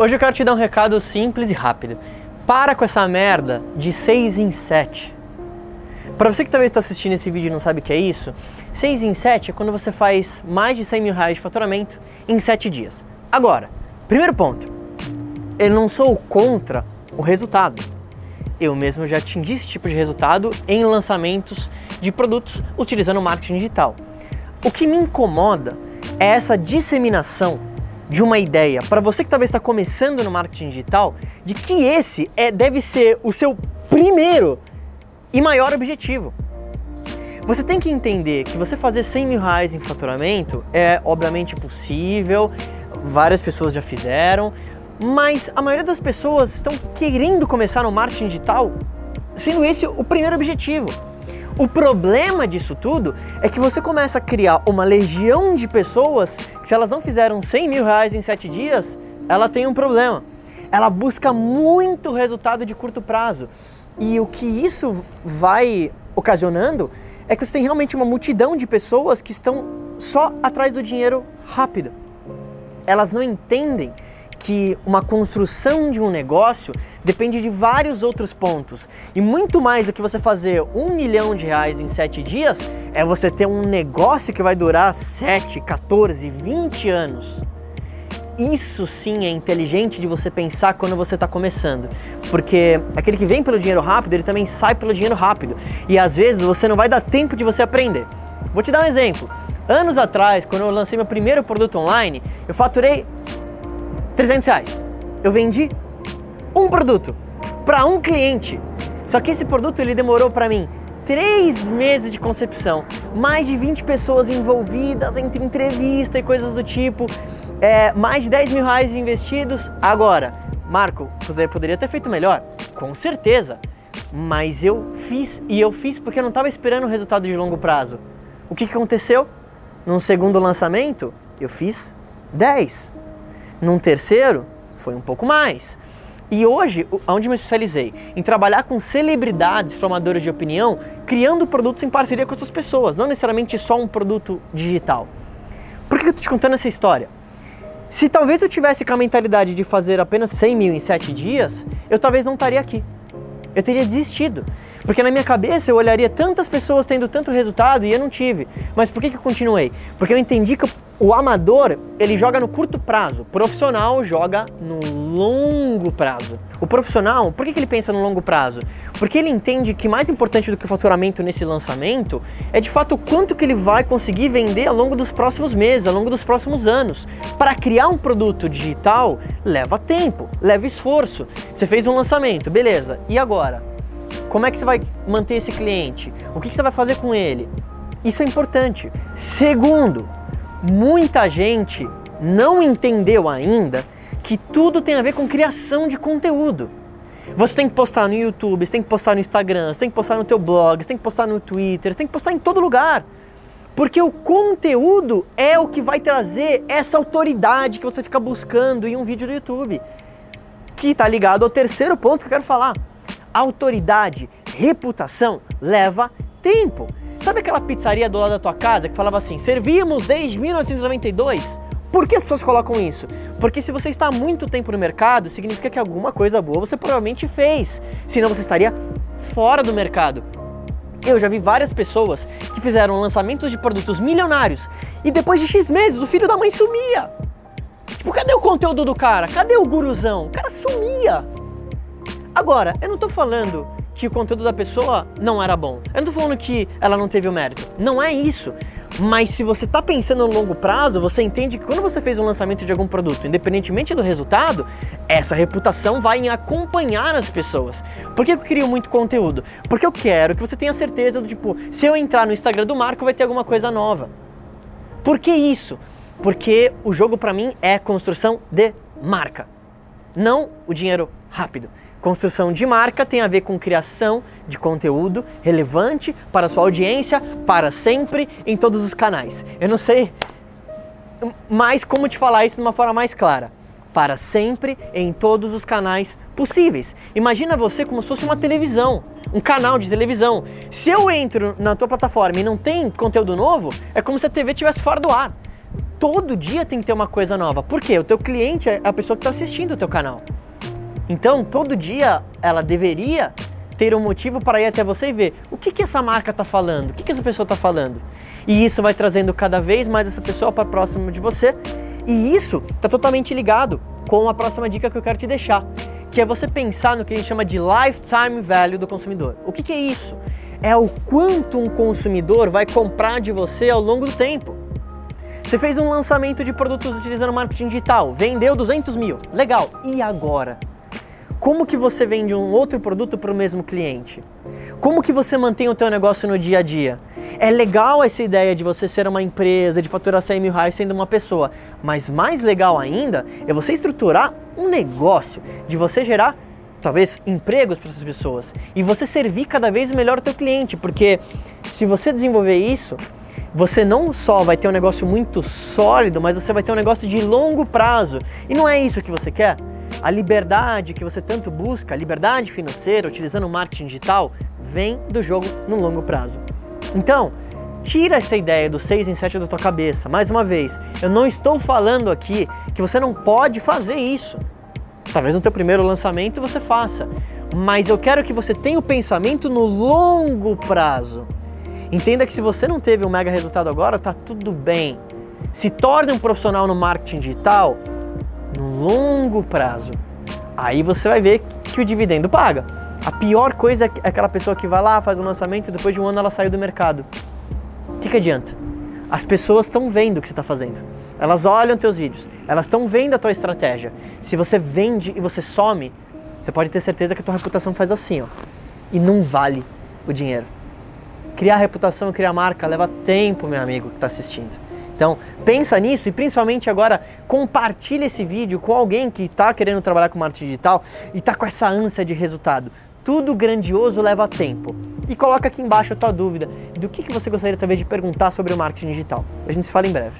Hoje eu quero te dar um recado simples e rápido. Para com essa merda de 6 em 7. Para você que talvez está assistindo esse vídeo e não sabe o que é isso, 6 em 7 é quando você faz mais de 100 mil reais de faturamento em 7 dias. Agora, primeiro ponto, eu não sou contra o resultado. Eu mesmo já atingi esse tipo de resultado em lançamentos de produtos utilizando marketing digital. O que me incomoda é essa disseminação de uma ideia para você que talvez está começando no marketing digital, de que esse é, deve ser o seu primeiro e maior objetivo. Você tem que entender que você fazer 100 mil reais em faturamento é obviamente possível, várias pessoas já fizeram, mas a maioria das pessoas estão querendo começar no marketing digital sendo esse o primeiro objetivo. O problema disso tudo é que você começa a criar uma legião de pessoas que, se elas não fizeram 100 mil reais em 7 dias, ela tem um problema. Ela busca muito resultado de curto prazo. E o que isso vai ocasionando é que você tem realmente uma multidão de pessoas que estão só atrás do dinheiro rápido. Elas não entendem que uma construção de um negócio depende de vários outros pontos. E muito mais do que você fazer um milhão de reais em sete dias, é você ter um negócio que vai durar 7, 14, 20 anos. Isso sim é inteligente de você pensar quando você está começando. Porque aquele que vem pelo dinheiro rápido, ele também sai pelo dinheiro rápido. E às vezes você não vai dar tempo de você aprender. Vou te dar um exemplo. Anos atrás, quando eu lancei meu primeiro produto online, eu faturei 300 reais. Eu vendi um produto para um cliente. Só que esse produto ele demorou para mim três meses de concepção, mais de 20 pessoas envolvidas entre entrevista e coisas do tipo, é, mais de 10 mil reais investidos. Agora, Marco, você poderia ter feito melhor? Com certeza. Mas eu fiz e eu fiz porque eu não estava esperando o resultado de longo prazo. O que, que aconteceu? Num segundo lançamento, eu fiz 10. Num terceiro, foi um pouco mais. E hoje, onde me especializei? Em trabalhar com celebridades formadoras de opinião, criando produtos em parceria com essas pessoas, não necessariamente só um produto digital. Por que eu estou te contando essa história? Se talvez eu tivesse com a mentalidade de fazer apenas 100 mil em 7 dias, eu talvez não estaria aqui. Eu teria desistido. Porque na minha cabeça eu olharia tantas pessoas tendo tanto resultado e eu não tive. Mas por que, que eu continuei? Porque eu entendi que o amador, ele joga no curto prazo, o profissional joga no longo prazo. O profissional, por que, ele pensa no longo prazo? Porque ele entende que mais importante do que o faturamento nesse lançamento é de fato o quanto que ele vai conseguir vender ao longo dos próximos meses, ao longo dos próximos anos. Para criar um produto digital leva tempo, leva esforço. Você fez um lançamento, beleza. E agora? Como é que você vai manter esse cliente? O que você vai fazer com ele? Isso é importante. Segundo, muita gente não entendeu ainda que tudo tem a ver com criação de conteúdo. Você tem que postar no YouTube, você tem que postar no Instagram, você tem que postar no teu blog, você tem que postar no Twitter, você tem que postar em todo lugar. Porque o conteúdo é o que vai trazer essa autoridade que você fica buscando em um vídeo do YouTube. Que está ligado ao terceiro ponto que eu quero falar. Autoridade, reputação leva tempo. Sabe aquela pizzaria do lado da tua casa que falava assim: servimos desde 1992? Por que as pessoas colocam isso? Porque se você está há muito tempo no mercado, significa que alguma coisa boa você provavelmente fez. Senão você estaria fora do mercado. Eu já vi várias pessoas que fizeram lançamentos de produtos milionários e depois de X meses o filho da mãe sumia. Tipo, cadê o conteúdo do cara? Cadê o guruzão? O cara sumia. Agora, eu não estou falando que o conteúdo da pessoa não era bom. Eu não tô falando que ela não teve o mérito. Não é isso. Mas se você está pensando no longo prazo, você entende que quando você fez um lançamento de algum produto, independentemente do resultado, essa reputação vai acompanhar as pessoas. Por que eu crio muito conteúdo? Porque eu quero que você tenha certeza do tipo, se eu entrar no Instagram do Marco, vai ter alguma coisa nova. Por que isso? Porque o jogo para mim é construção de marca, não o dinheiro rápido. Construção de marca tem a ver com criação de conteúdo relevante para sua audiência para sempre em todos os canais. Eu não sei mais como te falar isso de uma forma mais clara. Para sempre em todos os canais possíveis. Imagina você como se fosse uma televisão, um canal de televisão. Se eu entro na tua plataforma e não tem conteúdo novo, é como se a TV estivesse fora do ar. todo dia tem que ter uma coisa nova. Por quê? O teu cliente é a pessoa que está assistindo o teu canal. Então, todo dia ela deveria ter um motivo para ir até você e ver o que, que essa marca está falando, o que, que essa pessoa está falando. E isso vai trazendo cada vez mais essa pessoa para próximo de você. E isso está totalmente ligado com a próxima dica que eu quero te deixar, que é você pensar no que a gente chama de lifetime value do consumidor. O que, que é isso? É o quanto um consumidor vai comprar de você ao longo do tempo. Você fez um lançamento de produtos utilizando marketing digital, vendeu 200 mil, legal. E agora? Como que você vende um outro produto para o mesmo cliente? Como que você mantém o teu negócio no dia a dia? É legal essa ideia de você ser uma empresa, de faturar 100 mil reais sendo uma pessoa, mas mais legal ainda é você estruturar um negócio, de você gerar talvez empregos para essas pessoas e você servir cada vez melhor o teu cliente, porque se você desenvolver isso, você não só vai ter um negócio muito sólido, mas você vai ter um negócio de longo prazo. E não é isso que você quer? A liberdade que você tanto busca, a liberdade financeira utilizando o marketing digital, vem do jogo no longo prazo. Então, tira essa ideia do 6 em 7 da tua cabeça. Mais uma vez, eu não estou falando aqui que você não pode fazer isso. Talvez no teu primeiro lançamento você faça, mas eu quero que você tenha o pensamento no longo prazo. Entenda que se você não teve um mega resultado agora, tá tudo bem. Se torne um profissional no marketing digital no longo prazo. Aí você vai ver que o dividendo paga. A pior coisa é, aquela pessoa que vai lá, faz um lançamento e depois de um ano ela saiu do mercado. O que, que adianta? As pessoas estão vendo o que você está fazendo. Elas olham teus vídeos, elas estão vendo a tua estratégia. Se você vende e você some, você pode ter certeza que a tua reputação faz assim, ó. E não vale o dinheiro. Criar reputação, criar marca leva tempo, meu amigo que está assistindo. Então, pensa nisso e principalmente agora compartilha esse vídeo com alguém que está querendo trabalhar com marketing digital e está com essa ânsia de resultado. Tudo grandioso leva tempo. E coloca aqui embaixo a tua dúvida do que, que você gostaria talvez de perguntar sobre o marketing digital. A gente se fala em breve.